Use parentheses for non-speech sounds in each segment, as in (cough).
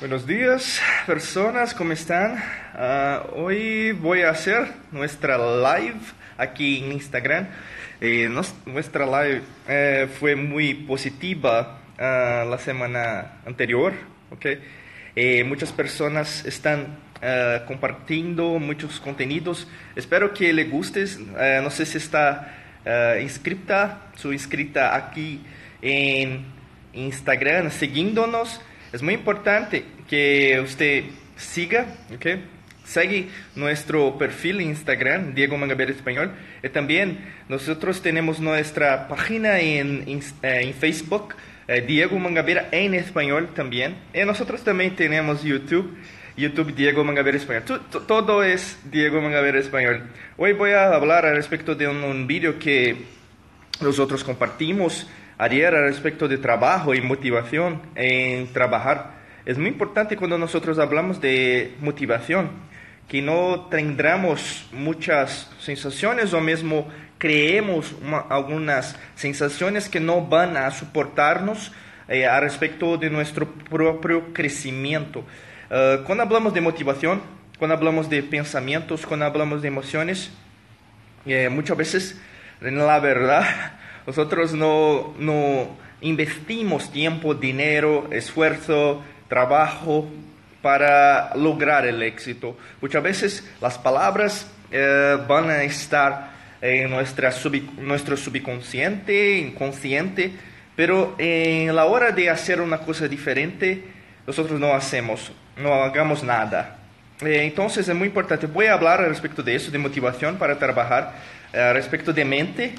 Buenos días, personas, ¿cómo están? Ah, hoy voy a hacer nuestra live aquí en Instagram. Eh, nuestra live eh, fue muy positiva ah, la semana anterior, ¿ok? Eh, muchas personas están ah, compartiendo muchos contenidos. Espero que le gustes. Eh, no sé si está inscrita, su inscrita aquí en Instagram, siguiéndonos. Es muy importante que usted siga, ¿ok? Sigue nuestro perfil Instagram, Diego Mangabeira Español. Y también nosotros tenemos nuestra página en, eh, en Facebook, eh, Diego Mangabeira en español también. Y nosotros también tenemos YouTube, YouTube Diego Mangabeira Español. Todo es Diego Mangabeira Español. Hoy voy a hablar al respecto de un, un vídeo que nosotros compartimos ayer respecto de trabajo y motivación en trabajar. Es muy importante cuando nosotros hablamos de motivación, que no tendremos muchas sensaciones o mismo creemos algunas sensaciones que no van a soportarnos eh, al respecto de nuestro propio crecimiento. Eh, cuando hablamos de motivación, cuando hablamos de pensamientos, cuando hablamos de emociones, eh, muchas veces, en la verdad, nosotros no, no investimos tiempo, dinero, esfuerzo, trabajo para lograr el éxito. Muchas veces las palabras eh, van a estar en nuestra subi- nuestro subconsciente, inconsciente, pero en la hora de hacer una cosa diferente, nosotros no hacemos, no hagamos nada. Eh, entonces es muy importante. Voy a hablar al respecto de eso, de motivación para trabajar, eh, respecto de mente.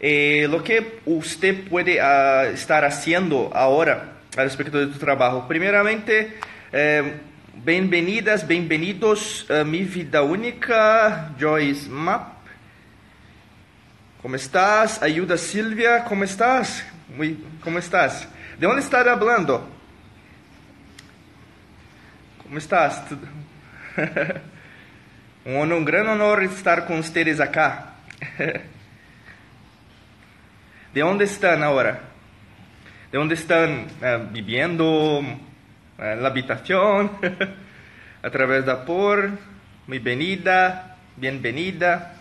Eh, lo que usted puede ah, estar haciendo ahora respecto de tu trabajo. Primeramente, eh, bienvenidas, bienvenidos a mi vida única, Joyce Map. ¿Cómo estás? Ayuda Silvia, ¿cómo estás? Muy, ¿Cómo estás? ¿De dónde estás hablando? ¿Cómo estás? (laughs) (laughs) Tudo- um, honor- um grande honor estar com vocês acá. (laughs) ¿De onde estão agora? ¿De onde estão eh, viviendo? Eh, la habitación? (laughs) a través da por? Muy bienvenida, bienvenida.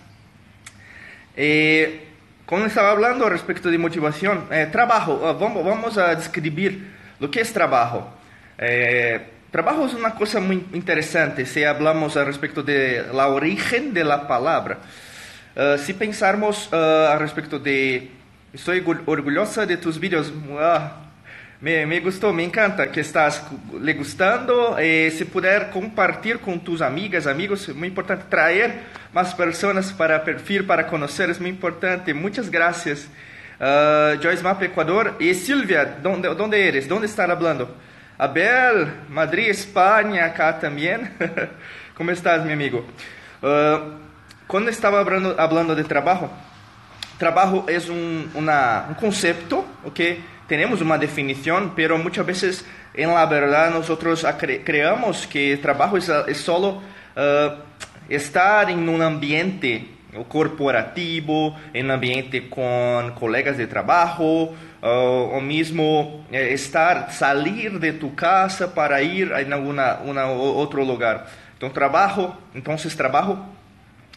Eh, como estaba hablando respecto de motivación, eh, trabajo, ah, vamos, vamos a describir lo que es trabajo. Eh, trabajo es una cosa muy interesante si hablamos al respecto de la origen de la palabra. Eh, si pensarmos eh, al respecto de, estoy orgu- orgullosa de tus vídeos, ah, me, me gustó, me encanta que estás le gustando. Eh, si puder compartir con tus amigas, amigos, es muy importante traer más personas para perfil, para conocer, es muy importante. Muchas gracias. Ah, Joyce Map, Ecuador. Y Silvia, ¿dónde, ¿dónde eres? ¿Dónde están hablando? Abel, Madrid, España, acá también. (laughs) ¿Cómo estás, mi amigo? Ah, cuando estaba hablando, hablando de trabajo, trabajo es un, una- un concepto, ¿ok? Tenemos una definición, pero muchas veces en la verdad nosotros acre- creamos que trabajo es, es solo eh, estar en un ambiente corporativo, en un ambiente con colegas de trabajo, eh, o mismo eh, estar, salir de tu casa para ir en alguna, una, otro lugar. Entonces trabajo, entonces trabajo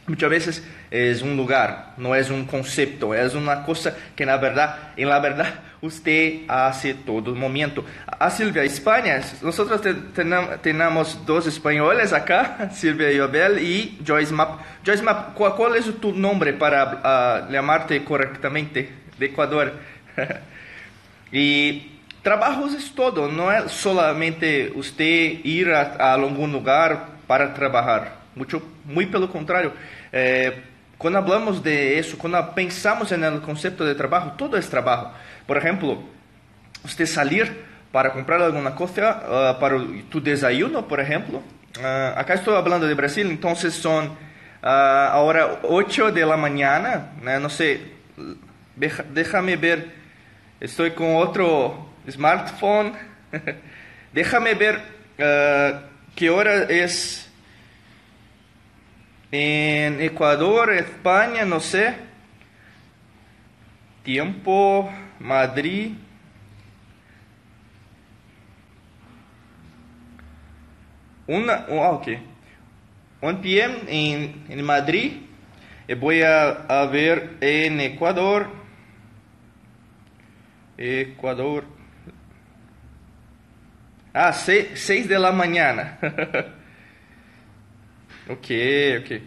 Muchas veces es un lugar, no es un concepto, es una cosa que la verdad, en la verdad (laughs) usted hace todo el momento. A Silvia, España, nosotros te- tenam- tenemos dos españoles acá, (laughs) Silvia y Abel y Joyce Map. Joyce Map, ¿cuál, cuál es tu nombre para ah, llamarte correctamente de Ecuador? Y trabajos es todo, no es solamente usted ir a, a algún lugar para trabajar, mucho, muy pelo contrario. Eh, cuando hablamos de eso, cuando pensamos en el concepto de trabajo, todo es trabajo. Por ejemplo, usted salir para comprar alguna cosa ah, para tu desayuno, por ejemplo. Ah, acá estoy hablando de Brasil, entonces son ah, ahora 8 de la mañana, eh, no sé, deja- déjame ver, estoy con otro smartphone, (laughs) déjame ver ah, qué hora es en Ecuador, España, no sé, tiempo, Madrid. una, oh, ok. 1 p.m. En, en Madrid. Y voy a, a ver en Ecuador. Ecuador. Ah, 6 de la mañana. (laughs) ok, ok.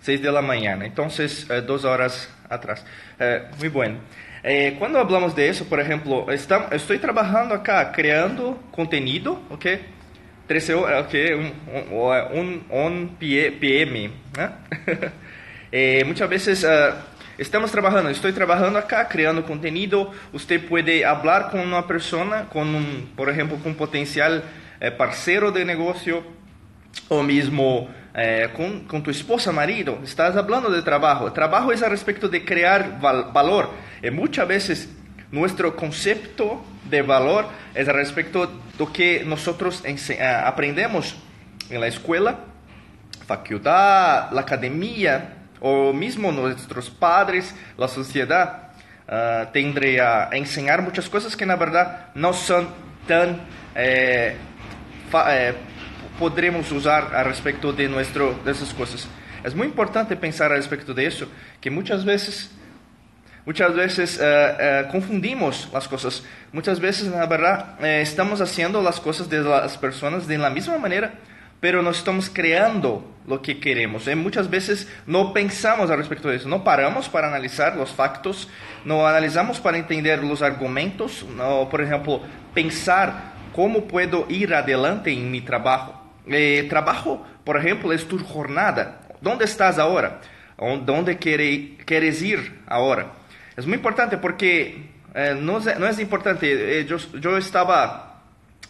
6 de la mañana. Entonces, eh, dos horas atrás. Eh, muy bueno. Eh, cuando hablamos de eso, por ejemplo, está, estoy trabajando acá creando contenido, ¿ok? 13 horas, ok, un, un, un PM. (laughs) eh, muchas veces uh, estamos trabajando, estoy trabajando acá creando contenido. Usted puede hablar con una persona, con un, por ejemplo, con un potencial eh, de negocio o mismo eh, con, con, tu esposa, marido. Estás hablando de trabajo. Trabajo es a respecto de crear val valor. Y muchas veces nuestro concepto de valor es respecto de lo que nosotros eh, aprendemos en la escuela, facultad, la academia, o mismo nuestros padres, la sociedad, uh, tendría a enseñar muchas cosas que en la verdad no son tan... Eh, eh, usar a respecto de, nuestro, de esas cosas. Es muy importante pensar a respecto de eso, que muchas veces Muchas veces confundimos las cosas. Muchas veces, la verdad, uh, estamos haciendo las cosas de las personas de la misma manera, pero no estamos creando lo que queremos. Y muchas veces no pensamos al respecto de eso. No paramos para analizar los factos, no analizamos para entender los argumentos, no, por ejemplo, pensar cómo puedo ir adelante en mi trabajo. Eh, trabajo, por ejemplo, es tu jornada. ¿Dónde estás ahora? ¿Dónde quieres ir ahora? Es muy importante porque eh, no, es, no, importante. Eh, yo, estaba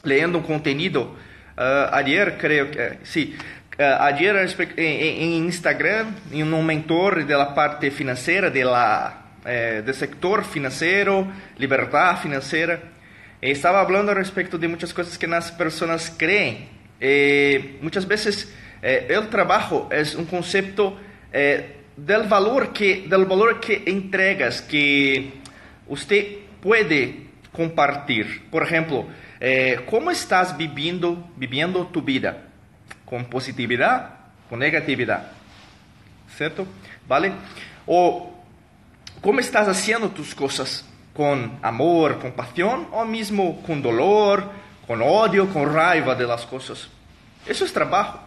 leyendo un contenido uh, ayer, creo que sí. Uh, ayer en, Instagram, en un mentor de la parte financiera, de la, eh, del sector financiero, libertad financiera, estaba hablando respecto de muchas cosas que las personas creen. muchas veces el trabajo es un concepto del valor que, del valor que entregas, que usted puede compartir. Por ejemplo, eh, ¿cómo estás viviendo, tu vida? ¿Con positividad? ¿Con negatividad? ¿Cierto? ¿Vale? O ¿cómo estás haciendo tus cosas? ¿Con amor, con pasión o mismo con dolor, con odio, con raiva de las cosas? Eso es trabajo.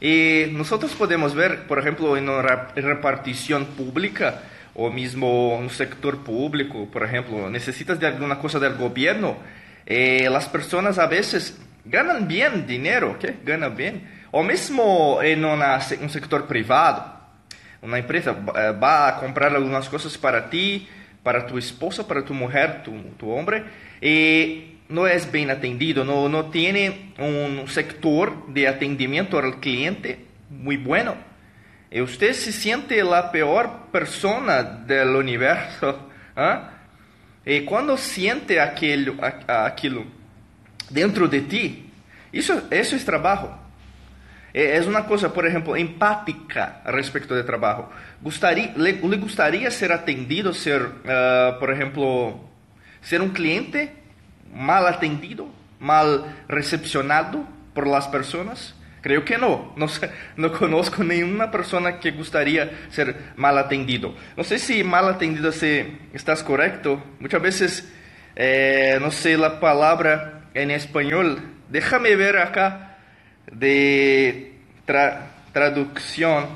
Y nosotros podemos ver, por ejemplo, en una repartición pública o mismo en un sector público, por ejemplo, necesitas de alguna cosa del gobierno, eh, las personas a veces ganan bien dinero, ¿qué? Ganan bien. O mismo en una, un sector privado, una empresa eh, va a comprar algunas cosas para ti, para tu esposa, para tu mujer, tu, tu hombre, y no es bien atendido, no, no tiene un sector de atendimiento al cliente muy bueno. Y usted se siente la peor persona del universo. (laughs) ¿ah? Y cuando siente aquello, aquello dentro de ti, eso, eso es trabajo. E, es una cosa, por ejemplo, empática respecto de trabajo. Le, le gustaría ser atendido, ser, uh, por ejemplo, ser un cliente mal atendido, mal recepcionado por las personas? Creo que no. No, conozco (laughs) ninguna persona que gustaría ser mal atendido. No sé si mal atendido si estás correcto. Muchas veces eh, no sé la palabra en español. Déjame ver acá de tra traducción.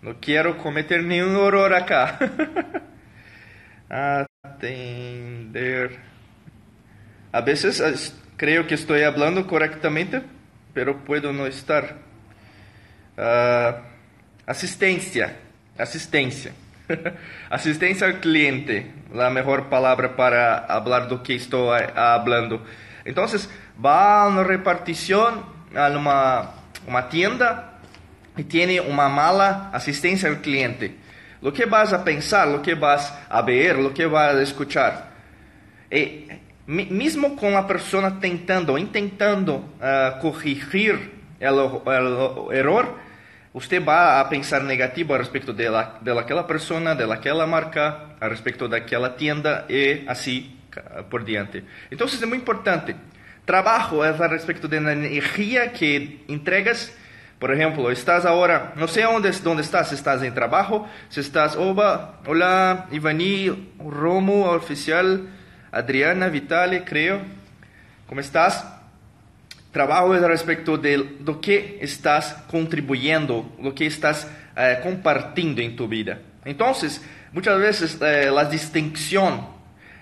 No quiero cometer ningún error acá. (laughs) Atender. A veces creo que estoy hablando correctamente, pero puedo no estar. Uh, asistencia. Asistencia. (laughs) asistencia al cliente. La mejor palabra para hablar do que estoy hablando. Entonces, va a una repartición, a una, una tienda y tiene una mala asistencia al cliente lo que vas a pensar, lo que vas a ver, lo que vas a escuchar. E, mesmo com a pessoa tentando, intentando uh, corrigir o erro, você vai a pensar negativo a respeito de, la, de aquela pessoa, de aquela marca, a respeito daquela tienda e assim por diante. Então, é muito importante. trabajo es al respecto de la energía que entregas. Por ejemplo, estás ahora, no sé dónde, dónde estás, estás en trabajo, si estás, hola, hola, Ivani, Romo, oficial, Adriana, Vitale, creo, ¿cómo estás? Trabajo es al respecto de lo que estás contribuyendo, lo que estás eh, compartiendo en tu vida. Entonces, muchas veces eh, la distinción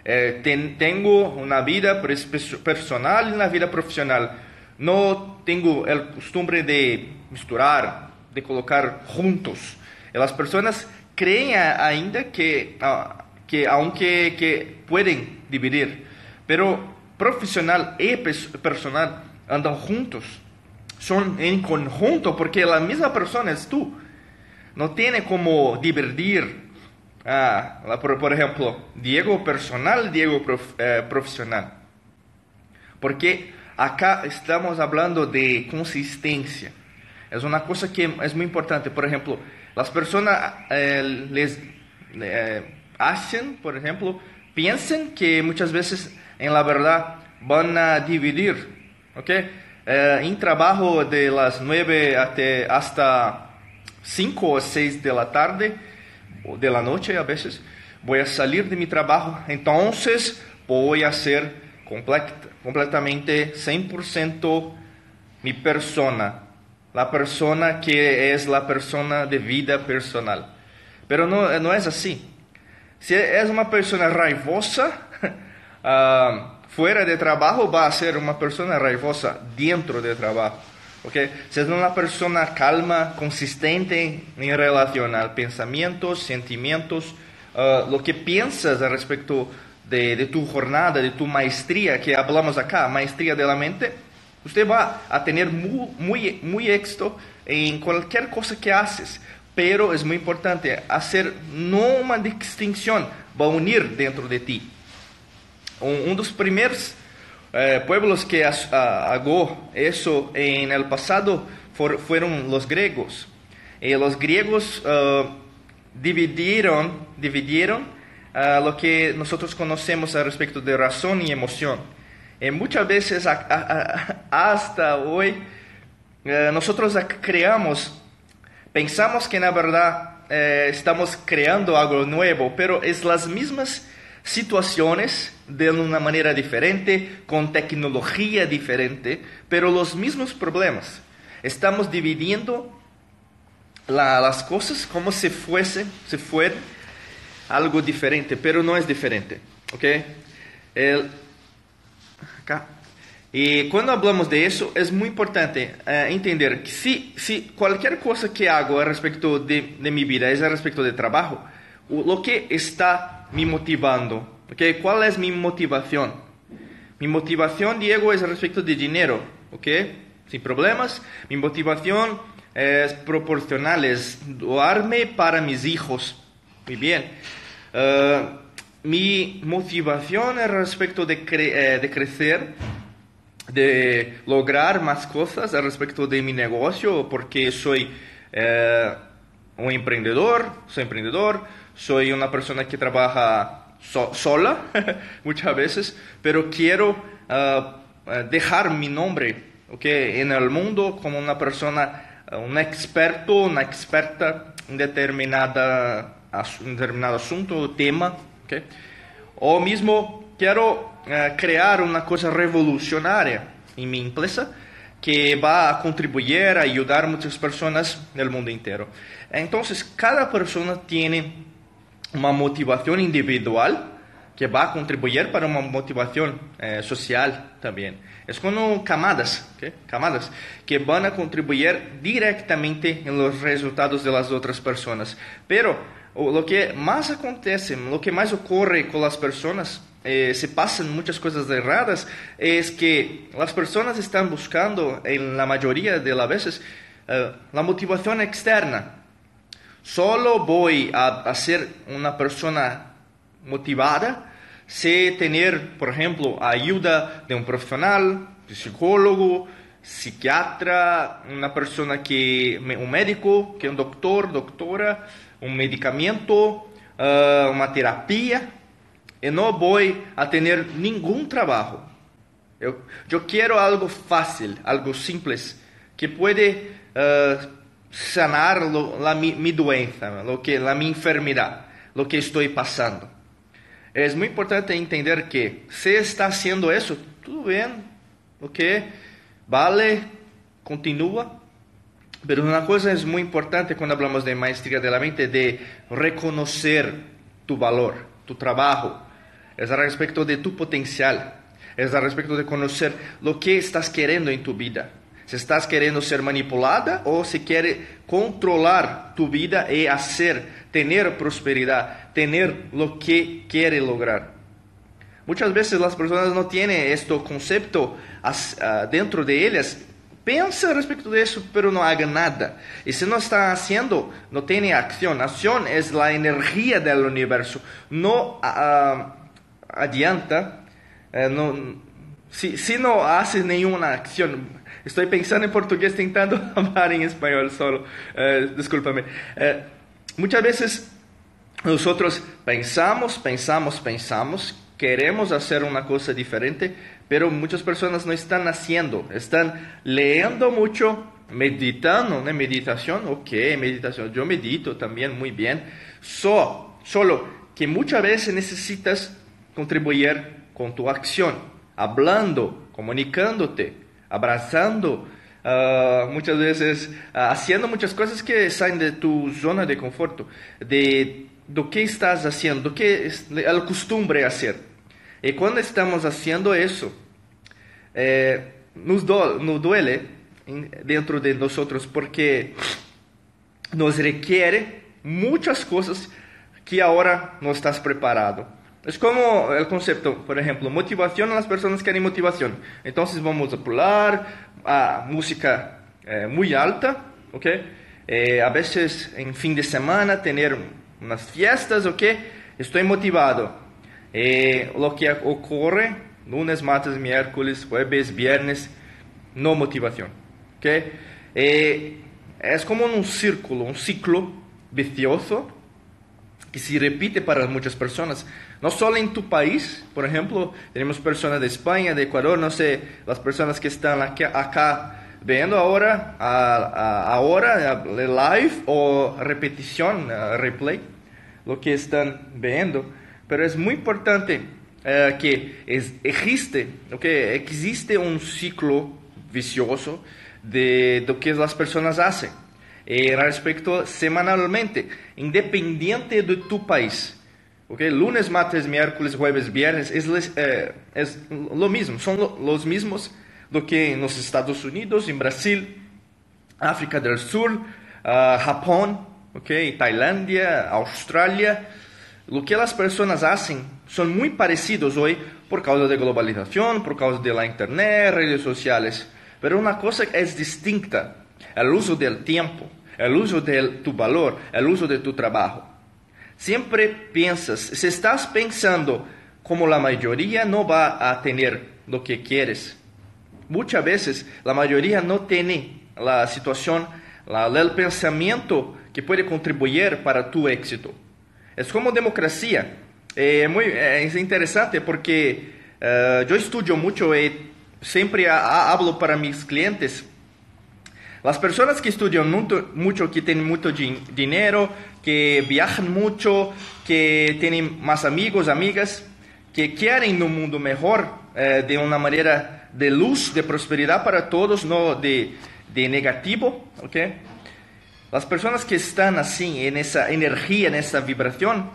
eh, ten, tengo vida personal y una vida profesional. No tengo el costumbre de misturar, de colocar juntos. Y las personas creen ainda que, uh, que aunque que pueden dividir, pero profesional y personal andan juntos. Son en conjunto porque la misma persona es tú. No tiene como dividir Ah, por, por, ejemplo, Diego personal, Diego eh, profesional. Porque acá estamos hablando de consistencia. Es una cosa que es muy importante. Por ejemplo, las personas eh, les eh, hacen, por ejemplo, piensan que muchas veces en la verdad van a dividir, ¿ok? Eh, en trabajo de las 9 hasta, hasta 5 o 6 de la tarde, de la noche a veces, voy a salir de mi trabajo, entonces voy a ser complet, completamente 100% mi persona, la persona que es la persona de vida personal. Pero no, no es así. Si es una persona raivosa, uh, (laughs) fuera de trabajo va a ser una persona raivosa dentro de trabajo. Okay? Ser una persona calma, consistente en relación al pensamientos, sentimientos, uh, lo que piensas respecto de, de, tu jornada, de tu maestría, que hablamos acá, maestría de la mente, usted va a tener muy, muy, muy éxito en cualquier cosa que haces. Pero es muy importante hacer no una distinción, va a unir dentro de ti. Un, un dos primeros eh, pueblos que hago eso en el pasado fueron los griegos. Y los griegos uh, dividieron, dividieron uh, lo que nosotros conocemos al respecto de razón y emoción. Y muchas veces, hasta hoy, nosotros creamos, pensamos que en la verdad estamos creando algo nuevo, pero es las mismas situaciones de una manera diferente, con tecnología diferente, pero los mismos problemas. Estamos dividiendo la, las cosas como si fuese, si fuera algo diferente, pero no es diferente. ¿ok? El, acá. Y cuando hablamos de eso, es muy importante uh, entender que si, si cualquier cosa que hago respecto de, de mi vida es respecto de trabajo, lo que está me motivando Okay, ¿Cuál es mi motivación? Mi motivación, Diego, es respecto de dinero. ¿ok? Sin problemas. Mi motivación es proporcional, es doarme para mis hijos. Muy bien. Uh, mi motivación es respecto de, cre eh, de, crecer, de lograr más cosas respecto de mi negocio, porque soy eh, un emprendedor, soy emprendedor, soy una persona que trabaja sola (laughs) muchas veces, pero quiero ah, ah, dejar mi nombre okay, en el mundo como una persona, ah, un experto, una experta en determinada, un determinado asunto o tema. Okay. O mismo quiero crear una cosa revolucionaria en mi empresa que va a contribuir a ayudar a muchas personas del mundo entero. Entonces, cada persona tiene uma motivação individual que vai contribuir para uma motivação eh, social também. É como camadas, ¿okay? camadas que vão contribuir diretamente em los resultados de las outras pessoas. Pero o que mais acontece, o que mais ocorre com as pessoas, eh, se passam muitas coisas erradas, é que as pessoas estão buscando, em la maioria de las vezes, eh, a motivação externa. Solo voy a, ser una persona motivada si tener, por ejemplo, ayuda de un profesional, psicólogo, psiquiatra, una persona que, un médico, que un doctor, doctora, un medicamento, uh, una terapia, y no voy a tener ningún trabajo. Yo, yo quiero algo fácil, algo simple, que puede uh, sanar lo, la, mi, mi, doença, lo que, la mi enfermedad, lo que estoy pasando. Es muy importante entender que si está haciendo eso, todo bien, ok, vale, continúa. Pero una cosa es muy importante cuando hablamos de maestría de la mente, de reconocer tu valor, tu trabajo, es al respecto de tu potencial, es al respecto de conocer lo que estás queriendo en tu vida. Si estás queriendo ser manipulada o si quieres controlar tu vida y hacer, tener prosperidad, tener lo que quiere lograr. Muchas veces las personas no tienen este concepto uh, dentro de ellas. Pensa respecto de eso, pero no haga nada. Y si no está haciendo, no tiene acción. Acción es la energía del universo. No uh, adianta, uh, no, si, si no haces ninguna acción, Estoy pensando en portugués intentando (laughs) hablar en español solo. Eh, discúlpame. Eh, muchas veces nosotros pensamos, pensamos, pensamos, queremos hacer una cosa diferente, pero muchas personas no están haciendo. Están leyendo mucho, meditando, ¿no? Meditación, ok, meditación. Yo medito también muy bien. So, solo que muchas veces necesitas contribuir con tu acción, hablando, comunicándote abrazando, uh, muchas veces uh, haciendo muchas cosas que salen de tu zona de conforto, de do que estás haciendo, do que el costumbre hacer. Y cuando estamos haciendo eso, eh, nos, do, nos duele dentro de nosotros porque nos requiere muchas cosas que ahora no estás preparado. Es como el concepto, por ejemplo, motivación las personas quieren motivación. Entonces vamos a pular a música eh, muy alta, ¿ok? Eh, a veces en fin de semana tener unas fiestas, ¿ok? Estoy motivado. Eh, lo que ocurre lunes, martes, miércoles, jueves, viernes, no motivación, ¿ok? es como un círculo, un ciclo vicioso que se repite para muchas personas. No solo en tu país, por ejemplo, tenemos personas de España, de Ecuador, no sé, las personas que están aquí, acá viendo ahora, a, a, ahora, live o repetición, replay, lo que están viendo. Pero es muy importante uh, que es, existe, okay, existe un ciclo vicioso de lo que las personas hacen. Eh, respecto semanalmente, independiente de tu país. Okay? Lunes, martes, miércoles, jueves, viernes es, eh, es lo mismo, son lo, los mismos lo que en los Estados Unidos, en Brasil, África del Sur, uh, Japón, okay? Tailandia, Australia. Lo que las personas hacen son muy parecidos hoy por causa de globalización, por causa de la internet, redes sociales. Pero una cosa es distinta, el uso del tiempo, el uso de tu valor, el uso de tu trabajo. Siempre piensas, si estás pensando como la mayoría no va a tener lo que quieres, muchas veces la mayoría no tiene la situación, la, el pensamiento que puede contribuir para tu éxito. Es como democracia. Eh, muy, eh, es interesante porque uh, yo estudio mucho y siempre hablo para mis clientes las personas que estudian mucho, que tienen mucho dinero, que viajan mucho, que tienen más amigos, amigas, que quieren un mundo mejor, eh, de una manera de luz, de prosperidad para todos, no de, de negativo, ¿ok? Las personas que están así, en esa energía, en esa vibración,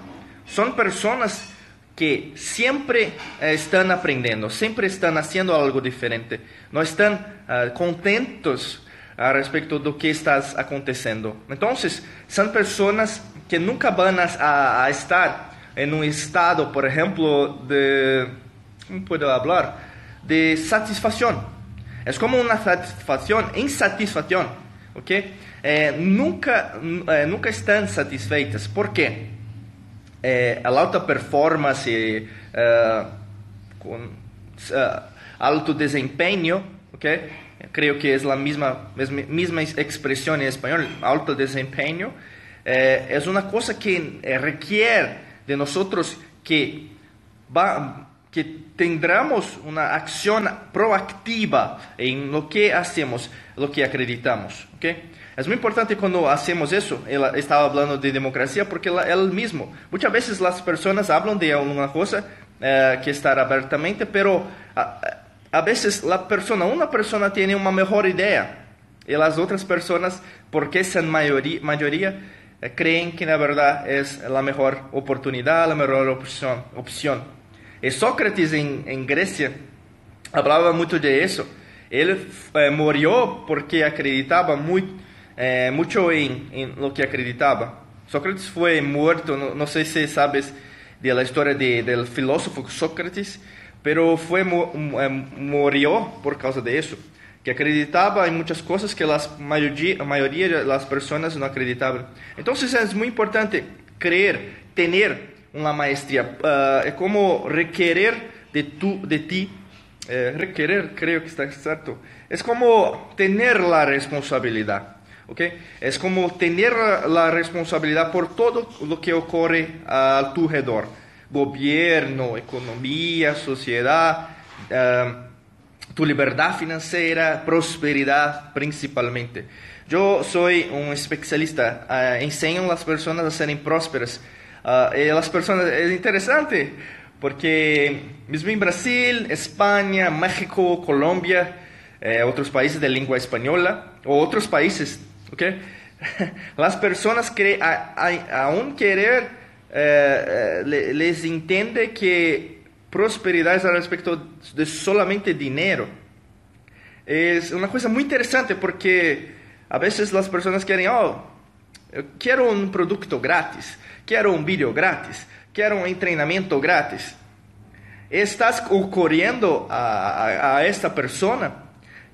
son personas que siempre eh, están aprendiendo, siempre están haciendo algo diferente, no están uh, contentos a respecto do que está acontecendo. Então, são pessoas que nunca vão a, a estar em um estado, por exemplo, de. Como posso falar? De satisfação. É como uma satisfação, insatisfação. Ok? Eh, nunca, eh, nunca estão satisfeitas. Por quê? Eh, a alta performance, com alto desempenho, ok? Creo que es la misma, misma expresión en español, alto desempeño, eh, es una cosa que eh, requiere de nosotros que va, que tendremos una acción proactiva en lo que hacemos, lo que acreditamos. ¿okay? Es muy importante cuando hacemos eso. Él estaba hablando de democracia porque él mismo. Muchas veces las personas hablan de una cosa eh, que está abiertamente, pero a, veces la persona, una persona tiene una mejor idea y las otras personas, porque son mayoría, mayoría eh, creen que la verdad es la mejor oportunidad, la mejor opción. opción. Y Sócrates en, en Grecia hablaba mucho de eso. Él eh, murió porque acreditaba muy eh, mucho en, en, lo que acreditaba. Sócrates fue muerto, no, no sé si sabes de la historia de, del filósofo Sócrates, pero fue, eh, murió por causa de eso, que acreditaba en muchas cosas que la mayoría, mayoría de las personas no acreditaban. Entonces es muy importante creer, tener una maestría, uh, es como requerir de, tu, de ti, eh, requerir, creo que está exacto, es como tener la responsabilidad. ¿okay? Es como tener la responsabilidad por todo lo que ocurre a tu alrededor. Gobierno, economía, sociedad, uh, tu libertad financiera, prosperidad principalmente. Yo soy un especialista, uh, enseño a las personas a ser prósperas. Y las personas, es interesante, porque mismo en Brasil, España, México, Colombia, eh, otros países de lengua española, o otros países ¿okay? (laughs) Las personas que aún querer, eh, les entiende que prosperidad es al respecto de solamente dinero. Es una cosa muy interesante porque a veces las personas quieren, oh, quiero un producto gratis, quiero un video gratis, quiero un entrenamiento gratis. Estás ocurriendo a, a, a esta persona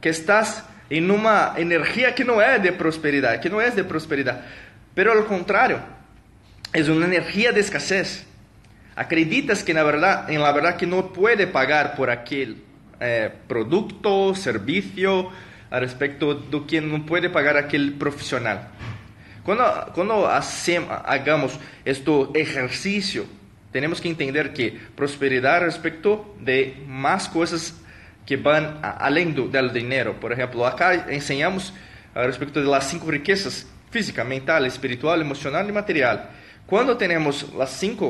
que estás en una energía que no es de prosperidad, que no es de prosperidad, pero al contrario, es una energía de escasez. Acreditas que en la verdad, en la verdad que no puede pagar por aquel eh, producto, servicio, al respecto de quien no puede pagar aquel profesional. Cuando, cuando hacemos, hagamos este ejercicio, tenemos que entender que prosperidad respecto de más cosas que van além del dinheiro. Por exemplo, acá ensinamos a respeito das cinco riquezas física, mental, espiritual, emocional e material. Quando temos as cinco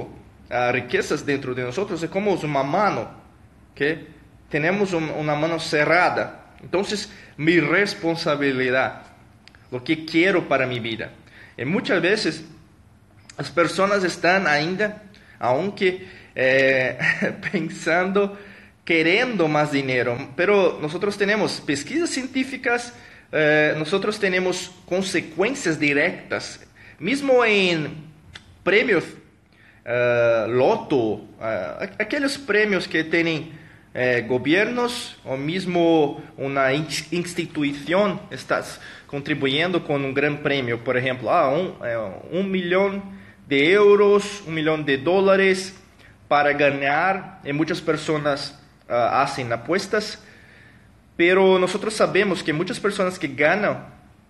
uh, riquezas dentro de nós, é como uma mão, que temos um, uma mão cerrada. Então, minha responsabilidade, o que quero para minha vida. E muitas vezes as pessoas estão ainda, aunque eh, (laughs) pensando queriendo más dinero, pero nosotros tenemos pesquisas científicas, eh, nosotros tenemos consecuencias directas, mismo en premios eh, loto, eh, aquellos premios que tienen gobiernos o mismo una institución, estás contribuyendo con un gran premio, por ejemplo, ah, un, un millón de euros, un millón de dólares para ganar, y muchas personas uh, hacen apuestas, pero nosotros sabemos que muchas personas que ganan,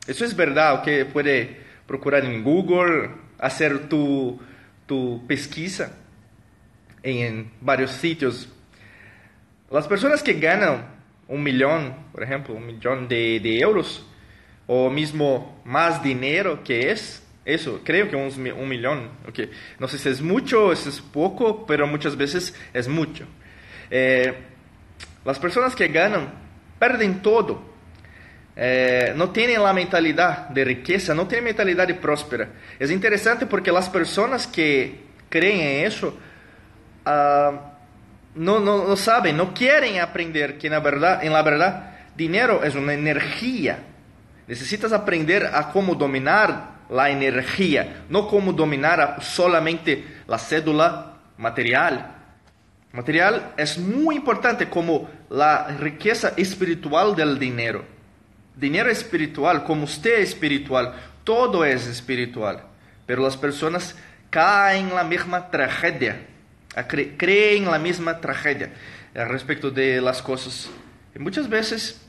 eso es verdad, que puede procurar en Google, hacer tu, tu pesquisa en varios sitios. Las personas que ganan un millón, por ejemplo, un millón de, de euros, o mismo más dinero que es, eso, creo que un, un millón. Okay. No sé si es mucho, si es poco, pero muchas veces es mucho. Eh, que ganan pierden todo. Eh, no tienen la mentalidad de riqueza, no tienen mentalidad de próspera. Es interesante porque las personas que creen en eso uh, no, no, no, saben, no quieren aprender que en la, verdad, en la verdad dinero es una energía. Necesitas aprender a cómo dominar la energía, no cómo dominar solamente la cédula material. Material es muy importante como la riqueza espiritual del dinero. Dinero espiritual, como usted es espiritual, todo es espiritual. Pero las personas caen en la misma tragedia, creen en la misma tragedia respecto de las cosas. Y muchas veces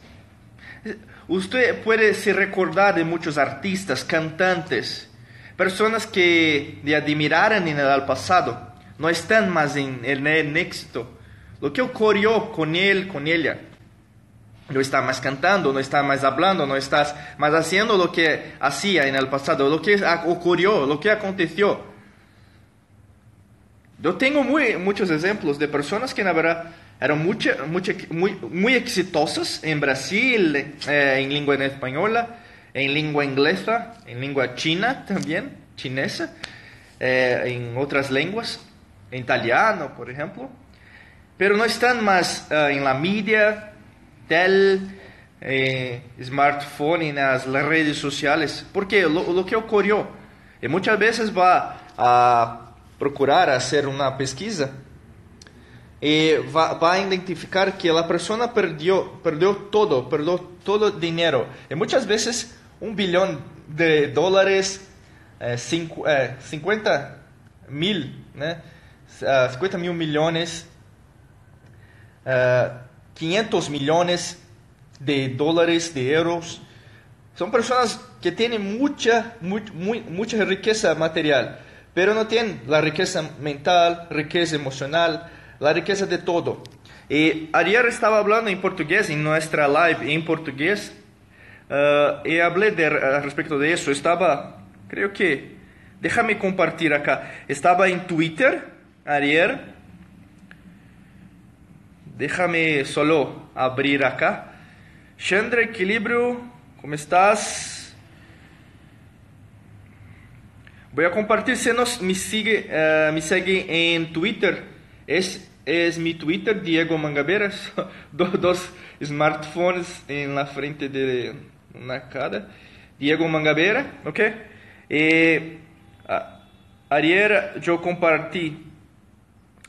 usted puede se recordar de muchos artistas, cantantes, personas que le admiraron en el pasado no están más en el éxito lo que ocurrió con él, con ella. No está más cantando, no está más hablando, no estás más haciendo lo que hacía en el pasado, lo que ocurrió, lo que aconteció. Yo tengo muy, muchos ejemplos de personas que, la verdad, eran mucho, muy, muy exitosas en Brasil, eh, en lengua española, en lengua inglesa, en lengua china también, chinesa, eh, en otras lenguas, en italiano, por ejemplo, pero no están más eh, en la media, tel, smartphone, en las redes sociales, porque lo, lo que ocurrió, y muchas veces va a procurar hacer una pesquisa, y va, va, a identificar que la persona perdió, perdió todo, perdió todo dinero. Y muchas veces un billón de dólares, eh, cinco, eh, 50 mil, né? Uh, 50 mil millones, uh, 500 millones de dólares, de euros. Son personas que tienen mucha, mucha riqueza material, pero no tienen la riqueza mental, riqueza emocional, la riqueza de todo. Y ayer estaba hablando en portugués, en nuestra live en portugués, uh, y hablé de, uh, respecto de eso. Estaba, creo que, déjame compartir acá. Estaba en Twitter ayer. Déjame solo abrir acá. Chandra Equilibrio, ¿cómo estás? Voy a compartir si nos me sigue, uh, me sigue en Twitter. Esse é mi Twitter, Diego Mangabeira, (laughs) dos smartphones em la frente de na cara. Diego Mangabeira, ok? E ayer eu compartilhei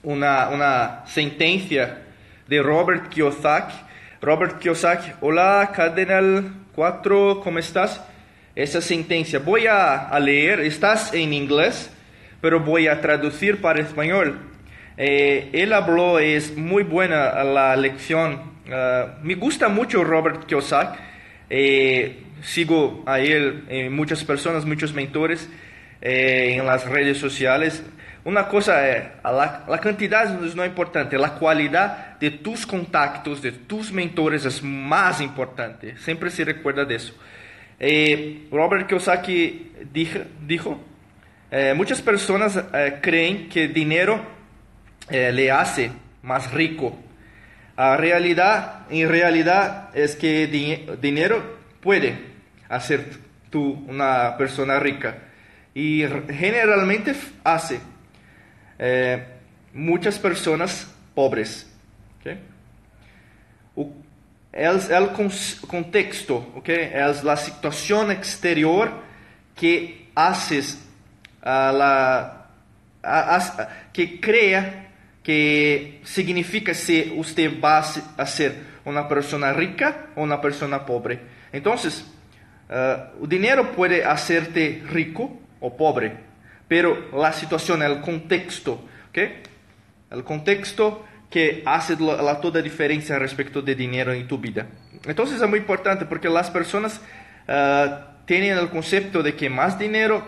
uma, uma sentença de Robert Kiyosaki. Robert Kiyosaki, olá, Cardenal 4, como estás? Essa sentença, vou a, a ler, estás em inglês, pero vou a traduzir para espanhol. Eh, él habló, es muy buena la lección. Uh, me gusta mucho Robert Kiyosaki. Eh, sigo a él, eh, muchas personas, muchos mentores eh, en las redes sociales. Una cosa es, la, la, cantidad no es importante, la calidad de tus contactos, de tus mentores es más importante. Siempre se recuerda de eso. Eh, Robert Kiyosaki dijo, dijo muchas personas creen que dinero eh, le hace más rico. A realidad, en realidad es que dinero puede hacer tú una persona rica y generalmente hace eh, muchas personas pobres. ¿okay? Es el contexto, ¿okay? es la situación exterior que haces a la, a, que crea que significa si usted va a ser una persona rica o una persona pobre. Entonces, uh, el dinero puede hacerte rico o pobre, pero la situación, el contexto, ¿okay? el contexto que hace la, toda diferencia respecto de dinero en tu vida. Entonces es muy importante porque las personas uh, tienen el concepto de que más dinero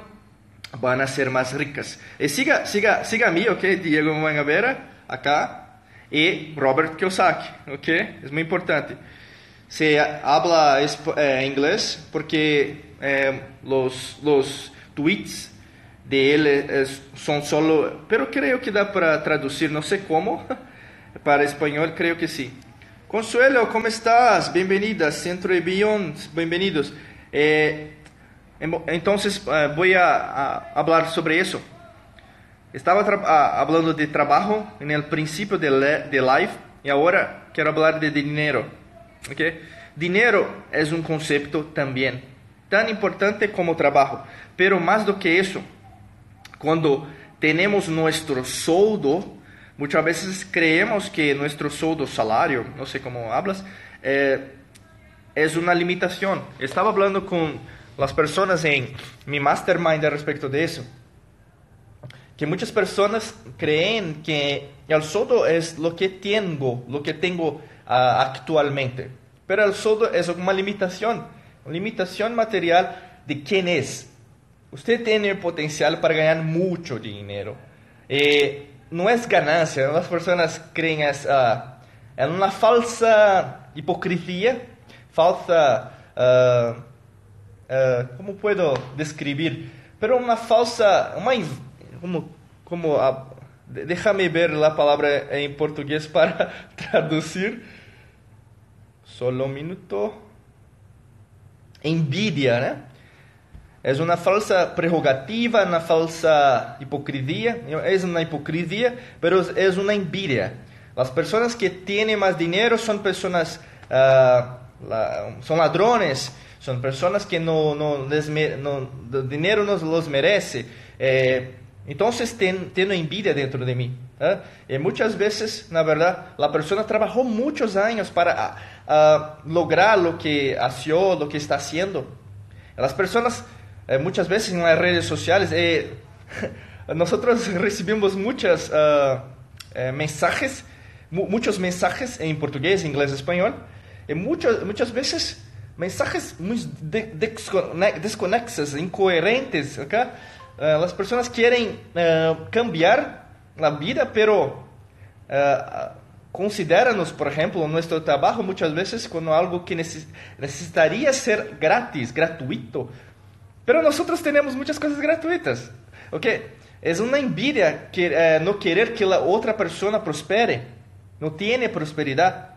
van a ser más ricas. Y siga, siga, siga a mí, ¿ok? Diego Mangavera acá y Robert Kiyosaki, ¿ok? Es muy importante. Se habla eh, inglés porque eh, los, los tweets de él es, son solo, pero creo que da (laughs) para traducir, no sé cómo, para español creo que sí. Consuelo, ¿cómo estás? Bienvenida, Centro de Billions, bienvenidos. Eh, entonces eh, voy a, a hablar sobre eso. Estava hablando de trabalho no princípio de, de life e agora quero falar de dinheiro. Okay? Dinheiro é um conceito também tão importante como trabalho, pero mais do que isso, quando temos nosso soldo, muitas vezes creemos que nosso soldo, salário, não sei como hablas, é, é uma limitação. Estava falando com as pessoas em mi mastermind a respeito disso que muchas personas creen que el sueldo es lo que tengo, lo que tengo uh, actualmente. Pero el sueldo es una limitación, una limitación material de quién es. Usted tiene el potencial para ganar mucho dinero. Eh, no es ganancia. Las personas creen es, ah, en una falsa hipocresía, falsa... ah, ah, ¿Cómo puedo describir? Pero una falsa... Uma, in- como, como ah, de- déjame ver la palabra en portugués para (laughs) traducir. Solo un minuto. Envidia, ¿no? Es una falsa prerrogativa, una falsa hipocresía. Es una hipocresía, pero es- es una envidia. Las personas que tienen más dinero son personas, ah, la- son ladrones, son personas que no, no, les me- no- el dinero no los merece. Eh, entonces ten- tengo envidia dentro de mí. ¿eh? Y muchas veces, la verdad, la persona trabajó muchos años para ah, ah, lograr lo que hació, lo que está haciendo. Las personas eh, muchas veces en las redes sociales, eh, (laughs) nosotros (laughs) recibimos muchos mensajes, mu- muchos mensajes en portugués, inglés, español, y muchas, muchas veces mensajes muy de- descone- desconexos, incoherentes. Eh, las personas quieren eh, cambiar la vida, pero eh, considéranos, por ejemplo, nuestro trabajo muchas veces como algo que neces- necesitaría ser gratis, gratuito. Pero nosotros tenemos muchas cosas gratuitas. ¿Ok? Es una envidia que, eh, no querer que la otra persona prospere. No tiene prosperidad.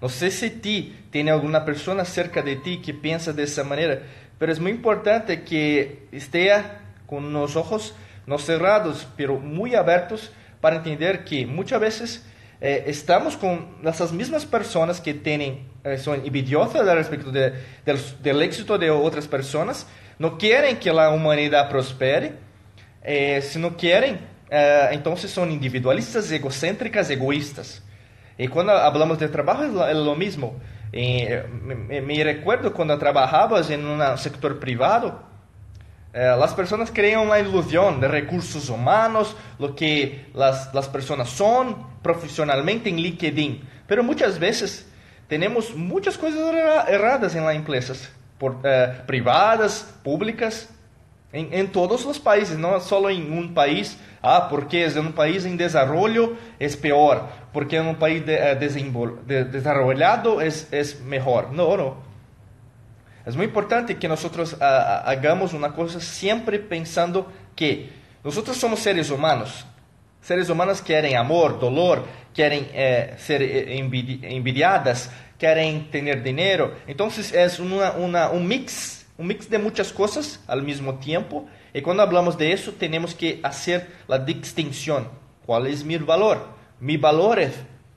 No sé si ti tiene alguna persona cerca de ti que piensa de esa manera, pero es muy importante que esté con los ojos no cerrados, pero muy abiertos para entender que muchas veces eh, estamos con esas mismas personas que tienen, eh, son envidiosas al respecto de- del, del éxito de otras personas, no quieren que la humanidad prospere, eh, si no quieren, eh, entonces son individualistas, egocéntricas, egoístas. Y cuando hablamos de trabajo es lo, es lo mismo. Eh, me, me- me recuerdo cuando trabajabas en un sector privado, eh, las personas crean una ilusión de recursos humanos, lo que las, las personas son profesionalmente en LinkedIn. Pero muchas veces tenemos muchas cosas erra- erradas en las empresas, por, eh, privadas, públicas, en, en todos los países, no solo en un país. Ah, porque es en un país en desarrollo es peor, porque en un país de- eh, desenvol- de- desarrollado es, es mejor. No, no. Es muy importante que nosotros ah, ah, hagamos una cosa siempre pensando que nosotros somos seres humanos. Seres humanos quieren amor, dolor, quieren eh, ser eh, envidi- envidiadas, dinero. Entonces es una, una- un mix, un mix de muchas cosas al mismo tiempo. Y cuando hablamos de eso tenemos que hacer la distinción. ¿Cuál es mi valor? Mi valor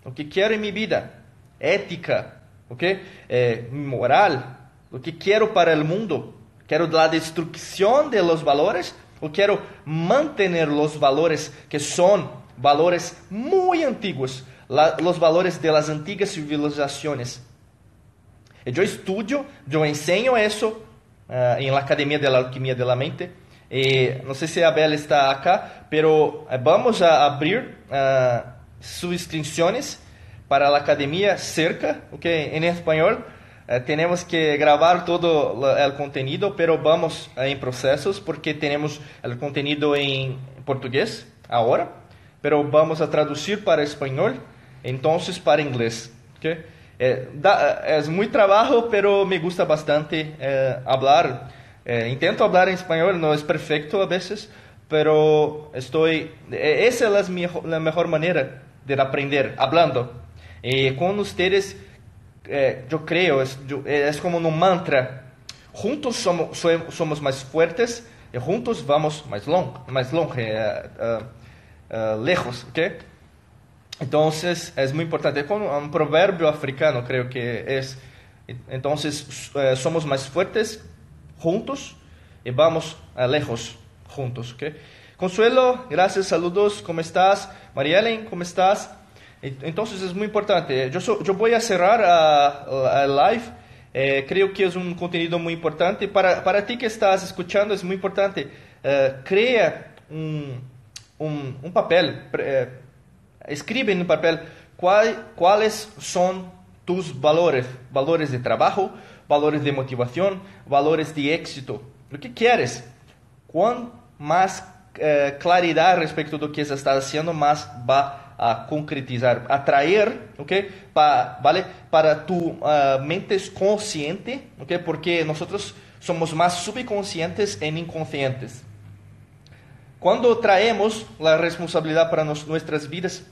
lo que quiero en mi vida, ética, ¿ok? Eh, moral, lo que quiero para el mundo. Quiero la destrucción de los valores o quiero mantener los valores que son valores muy antiguos, la- los valores de las antiguas civilizaciones. Eu estudio, eu ensino isso uh, em la Academia de la Alquimia de la Mente. E, não sei se a Bela está acá, pero eh, vamos a abrir uh, sus inscrições para a Academia cerca, ok? Em espanhol. Eh, temos que gravar todo o conteúdo, pero vamos eh, em processos porque temos o conteúdo em português agora, pero vamos a traduzir para espanhol, entonces para inglês, ok? Eh, da- eh, es muy trabajo, pero me gusta bastante eh, hablar. Intento hablar en español, no es perfecto a veces, pero estoy. esa es la, la mejor manera de aprender, hablando. Con ustedes, eh, yo es, yo- eh, es como un mantra. Juntos somos, somos fuertes y juntos vamos más, long, más longe, lejos, ¿ok? Entonces es muy importante, como un proverbio africano creo que es. Entonces eh, somos más fuertes juntos y vamos lejos juntos. ¿ok? Consuelo, gracias, saludos, ¿cómo estás? María Ellen, ¿cómo estás? Entonces es muy importante. Yo, so- yo voy a cerrar a, a live. Eh, creo que es un contenido muy importante. Para, para ti que estás escuchando es muy importante. Eh, crea un, un, un papel. Eh, escribe en un papel cuál- cuáles son tus valores, valores de trabajo, valores de motivación, valores de éxito. Lo que quieres. Cuán más eh, claridad respecto de lo que se está haciendo, más va a concretizar, atraer, ¿ok? ¿Vale? Para tu uh, mente consciente, ¿ok? Porque nosotros somos más subconscientes en inconscientes. Cuando traemos la responsabilidad para nuestras vidas,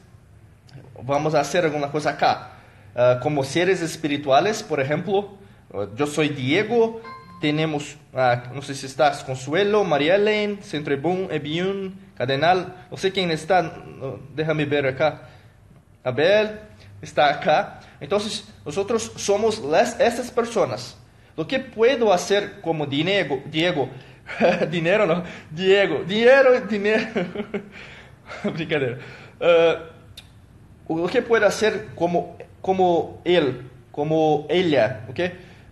vamos a hacer alguna cosa acá. Uh, como seres espirituales, por ejemplo, uh, yo soy Diego, tenemos, uh, no sé si estás, Consuelo, María Elaine, Centrebun, Ebiun, Cardenal, no sé quién está, déjame ver acá. Abel está acá. Entonces, nosotros somos las, estas personas. Lo que puedo hacer como Diego, Diego (laughs) dinero no, Diego, dinero, dinero, (laughs) brincadeira. Lo que puedo hacer como, como él, como ella, ¿ok?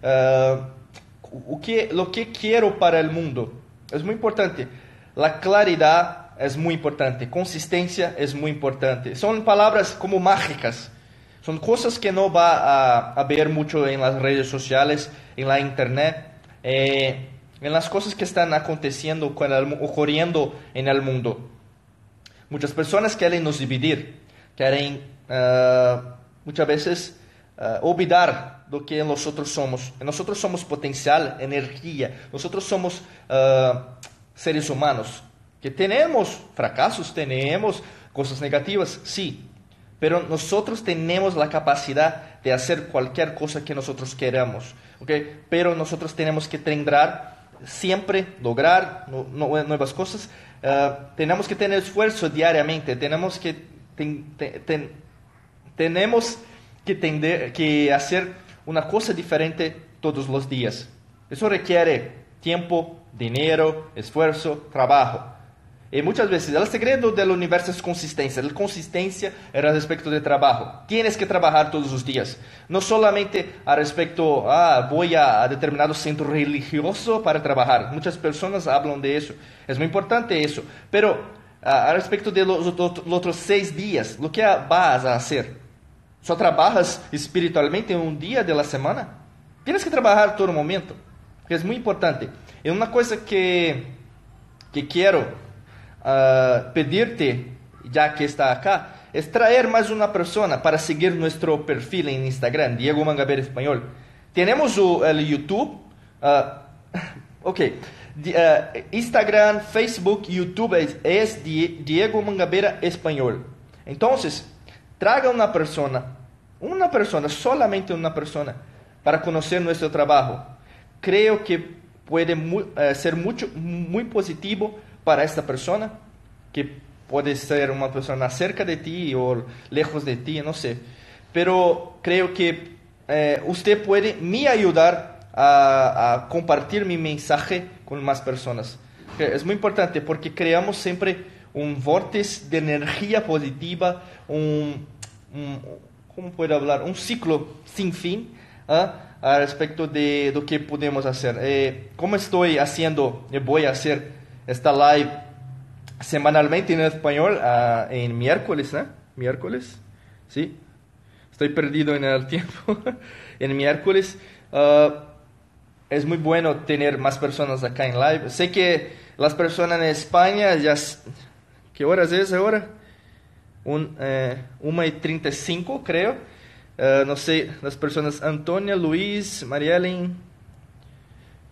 Uh, o que, lo que quiero para el mundo. Es muy importante. La claridad es muy importante, consistencia es muy importante. Son palabras como mágicas, son cosas que no va a, a ver mucho en las redes sociales, en la internet, eh, en las cosas que están aconteciendo, ocurriendo en el mundo. Muchas personas quieren nos dividir, quieren uh, muchas veces uh, olvidar lo que nosotros somos. Nosotros somos potencial, energía, nosotros somos uh, seres humanos. Que tenemos fracasos, tenemos cosas negativas, sí, pero nosotros tenemos la capacidad de hacer cualquier cosa que nosotros queramos, ¿ok? Pero nosotros tenemos que tendrar siempre, lograr nuevas cosas, uh, tenemos que tener esfuerzo diariamente, tenemos que, ten, ten, tenemos que, tender, que hacer una cosa diferente todos los días. Eso requiere tiempo, dinero, esfuerzo, trabajo. Y muchas veces el secreto del universo es consistencia. La consistencia es respecto de trabajo. Tienes que trabajar todos los días. No solamente a respecto, ah, voy a, a determinado centro religioso para trabajar. Muchas personas hablan de eso. Es muy importante eso. Pero a respecto de los, los, los otros seis días, lo que vas a hacer? ¿Só trabajas espiritualmente un día de la semana? Tienes que trabajar todo momento. Es muy importante. Y una cosa que, que quiero uh, pedirte, ya que está acá, es traer más una persona para seguir nuestro perfil en Instagram, Diego Mangabeira Español. Tenemos uh, el YouTube, uh, (laughs) ok, Instagram, Facebook, YouTube es, Diego Mangabeira Español. Entonces, traga una persona, una persona, solamente una persona, para conocer nuestro trabajo. Creo que puede uh, ser mucho, muy positivo para esta persona, que puede ser una persona cerca de ti o lejos de ti, no sé. Pero creo que eh, usted puede me ayudar a, compartir mi mensaje con más personas. Es muy importante porque creamos siempre un vórtice de energía positiva, un, ¿cómo puedo hablar? Un ciclo sin fin ¿eh? a respecto de lo que podemos hacer. Eh, como estoy haciendo, voy a hacer esta live semanalmente en español uh, en miércoles, ¿eh? Miércoles, ¿sí? Estoy perdido en el (laughs) tiempo. en miércoles. Es muy bueno tener más personas acá en live. Sé que las personas en España ya... ¿Qué horas es ahora? Un, eh, 1 y 35 creo. Uh, no sé, las personas Antonia, Luis, Mariellen,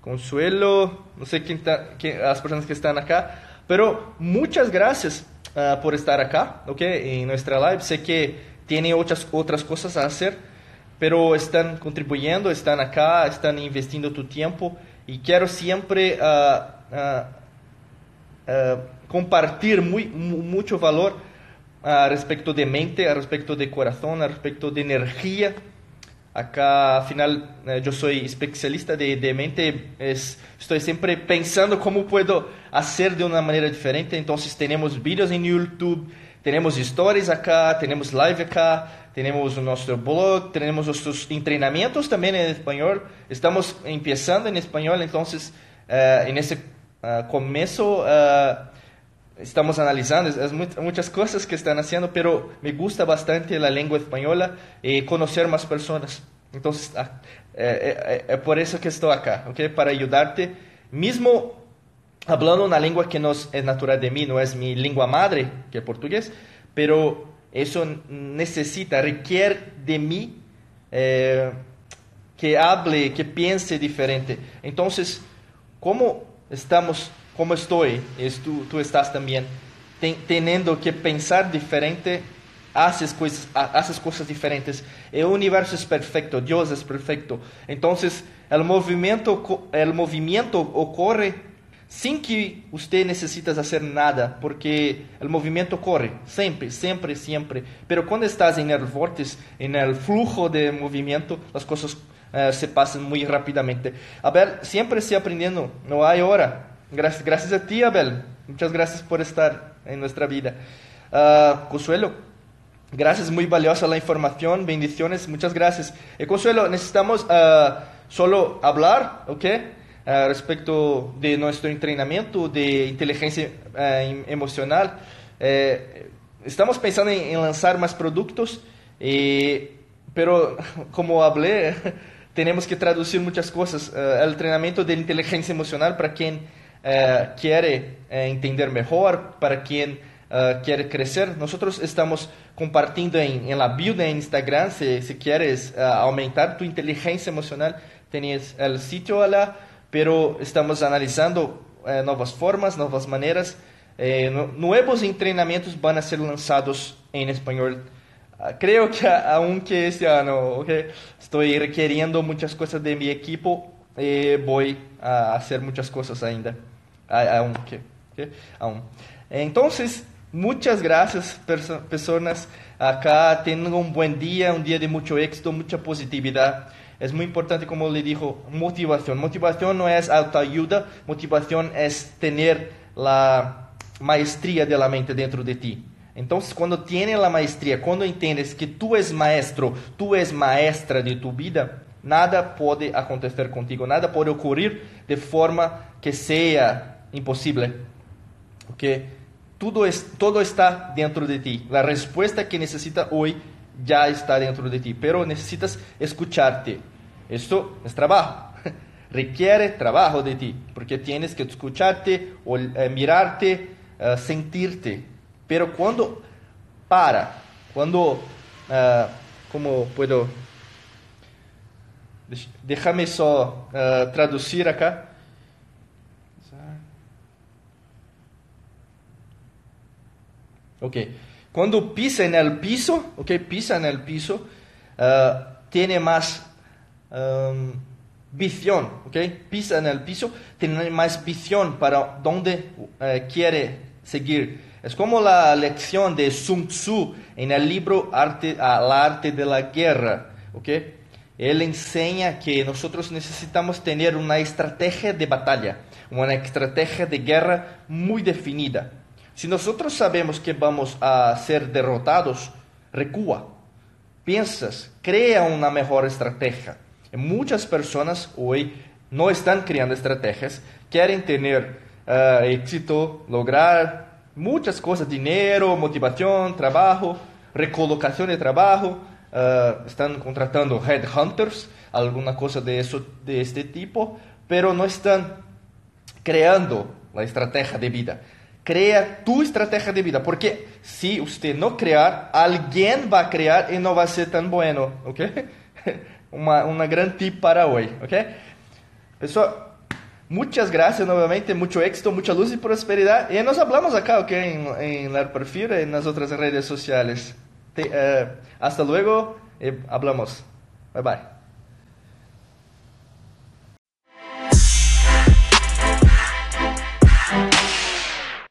Consuelo, no sé quién, las personas que están acá. Pero muchas gracias uh, por estar acá, ¿ok? En nuestra live. Sé que tiene otras, otras cosas a hacer, pero están contribuyendo, están acá, están investiendo tu tiempo y quiero siempre uh, compartir muy, mucho valor respecto de mente, respecto de corazón, respecto de energía Acá, afinal, eh, yo soy especialista de, de mente, es, estoy siempre pensando cómo puedo hacer de una manera diferente. Entonces, tenemos vídeos en YouTube, tenemos stories acá, tenemos live acá, tenemos nuestro blog, tenemos nuestros entrenamientos también en español. Estamos empezando en español, entonces, uh, en ese uh, comienzo. Uh, estamos analizando, es, muchas cosas que están haciendo, pero me gusta bastante la lengua española y conocer más personas. Entonces, ah, eh, eh, eh, por eso que estoy acá, ¿ok? Para ayudarte, mismo hablando una lengua que no es natural de mí, no es mi lengua madre, que es portugués, pero eso necesita, requiere de mí eh, que hable, que piense diferente. Entonces, ¿cómo estamos, cómo estoy? Es tú, tú estás también teniendo que pensar diferente, haces cosas, haces cosas diferentes. El universo es perfecto, Dios es perfecto. Entonces, el movimiento, el movimiento ocurre sin que usted necesitas hacer nada, porque el movimiento corre, siempre, siempre, siempre. Pero cuando estás en el vórtice, en el flujo de movimiento, las cosas uh, se pasan muy rápidamente. Abel, siempre se aprendiendo, no hay hora. Gracias, gracias a ti, Abel. Muchas gracias por estar en nuestra vida. Uh, Consuelo, gracias, muy valiosa la información, bendiciones, muchas gracias. Eh, Consuelo, necesitamos uh, solo hablar, ¿ok? Uh, respecto de nuestro entrenamiento de inteligencia uh, emocional. Uh, estamos pensando en, lanzar más productos, eh, pero (laughs) como hablé, (laughs) tenemos que traducir muchas cosas. el entrenamiento de inteligencia emocional para quien quiere entender mejor, para quien quiere crecer. Nosotros estamos compartiendo en, la bio de Instagram, si, quieres aumentar tu inteligencia emocional, tienes el sitio allá pero estamos analizando eh, novas formas, novas maneiras. Eh, nuevos entrenamientos van a ser lanzados en español. Uh, creo que aunque este año okay, estoy requiriendo muchas cosas de mi equipo, eh, voy a hacer muchas cosas ainda. Aunque, okay, aún. Entonces, muchas gracias, perso personas. Acá tengan un buen día, un día de mucho éxito, mucha positividad es muy importante, como le dijo, motivación. Motivación no es autoayuda, motivación es tener la maestría de la mente dentro de ti. Entonces, cuando tienes la maestría, cuando entiendes que tú es maestro, tú es maestra de tu vida, nada puede acontecer contigo, nada puede ocurrir de forma que sea imposible. Porque todo, es, todo está dentro de ti. La respuesta que necesitas hoy ya está dentro de ti, pero necesitas escucharte. Esto es trabajo. (laughs) Requiere trabajo de ti, porque tienes que escucharte, eh, mirarte, uh, sentirte. Pero cuando para, cuando, uh, ¿cómo puedo? Déjame só traducir acá. Ok. Cuando pisa en el piso, ok, pisa en el piso, tiene más um, visión, ¿ok? Pisa en el piso, tiene más visión para dónde uh, quiere seguir. Es como la lección de Sun Tzu en el libro arte, uh, arte de la guerra, ¿ok? Él enseña que nosotros necesitamos tener una estrategia de batalla, una estrategia de guerra muy definida. Si nosotros sabemos que vamos a ser derrotados, recúa, piensas, crea una mejor estrategia. Muchas personas hoy no están creando estrategias, quieren tener uh, éxito, lograr muchas cosas, dinero, motivación, trabajo, recolocación de trabajo, uh, están contratando headhunters, alguna cosa de, eso, de este tipo, pero no están creando la estrategia de vida. Crea tu estrategia de vida, porque si usted no crear, alguien va a crear y no va a ser tan bueno, ¿ok? (laughs) uma, uma grande tip para hoje, ok? Pessoal, muitas graças novamente, muito êxito, muita luz e prosperidade. E nós falamos acá, ok, em, em La Perfil e nas outras redes sociais. Te, uh, hasta luego e hablamos. Bye bye.